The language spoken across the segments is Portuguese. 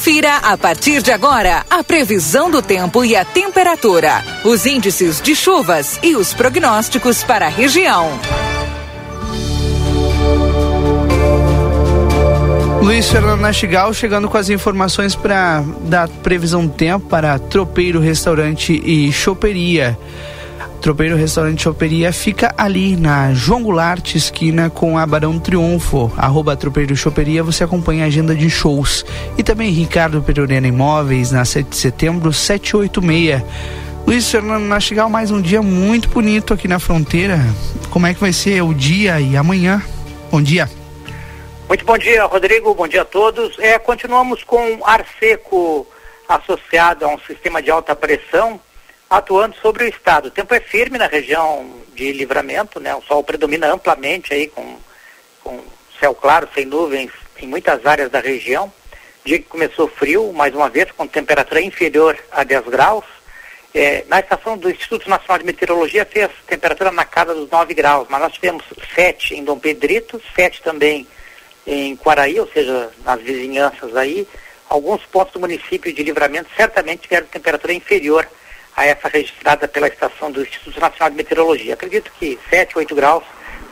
Confira a partir de agora a previsão do tempo e a temperatura, os índices de chuvas e os prognósticos para a região. Luiz Fernando Nastigal chegando com as informações para da previsão do tempo para Tropeiro Restaurante e Choperia. Tropeiro Restaurante Choperia fica ali na João Goulart, esquina com a Barão Triunfo. Arroba Tropeiro Choperia, você acompanha a agenda de shows. E também Ricardo Perurena Imóveis, na 7 de setembro, 786. Luiz Fernando Nastigal, mais um dia muito bonito aqui na fronteira. Como é que vai ser o dia e amanhã? Bom dia. Muito bom dia, Rodrigo. Bom dia a todos. É, continuamos com ar seco associado a um sistema de alta pressão atuando sobre o estado. O tempo é firme na região de livramento, né? O sol predomina amplamente aí com, com céu claro, sem nuvens em muitas áreas da região. Dia que começou frio, mais uma vez, com temperatura inferior a 10 graus. É, na estação do Instituto Nacional de Meteorologia fez temperatura na casa dos 9 graus, mas nós tivemos 7 em Dom Pedrito, 7 também em Quaraí, ou seja, nas vizinhanças aí. Alguns pontos do município de Livramento certamente tiveram temperatura inferior a essa registrada pela estação do Instituto Nacional de Meteorologia. Acredito que 7, 8 graus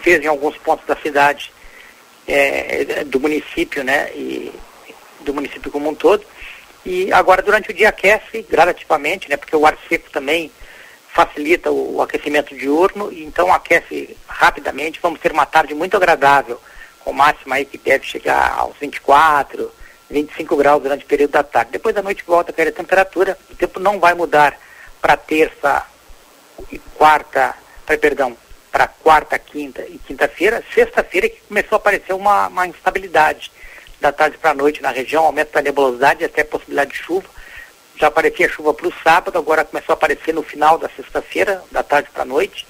fez em alguns pontos da cidade, é, do município, né, e do município como um todo. E agora durante o dia aquece gradativamente, né, porque o ar seco também facilita o, o aquecimento diurno, e então aquece rapidamente. Vamos ter uma tarde muito agradável, com máxima aí que deve chegar aos 24, 25 graus durante o período da tarde. Depois da noite volta a cair a temperatura, o tempo não vai mudar para terça e quarta, pra, perdão, para quarta, quinta e quinta-feira. Sexta-feira que começou a aparecer uma, uma instabilidade da tarde para a noite na região, aumento da nebulosidade até possibilidade de chuva. Já aparecia chuva para o sábado, agora começou a aparecer no final da sexta-feira, da tarde para a noite,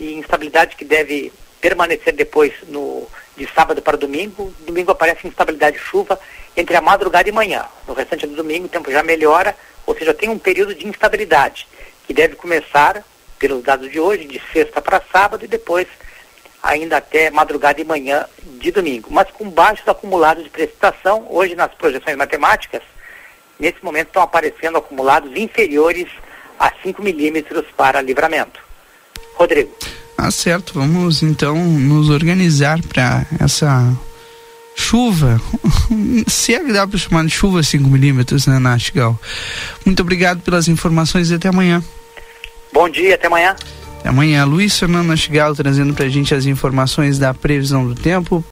e instabilidade que deve permanecer depois no, de sábado para domingo. Domingo aparece instabilidade de chuva entre a madrugada e manhã. No restante do domingo o tempo já melhora, ou seja, tem um período de instabilidade que deve começar, pelos dados de hoje, de sexta para sábado e depois ainda até madrugada e manhã de domingo. Mas com baixos acumulados de precipitação, hoje nas projeções matemáticas, nesse momento estão aparecendo acumulados inferiores a 5 milímetros para livramento. Rodrigo. Ah, certo. Vamos então nos organizar para essa chuva. Se é que dá para chamar de chuva 5 milímetros, né, Nastigal? Muito obrigado pelas informações e até amanhã. Bom dia, até amanhã. Até amanhã. Luiz Fernando Nastigal trazendo para a gente as informações da previsão do tempo.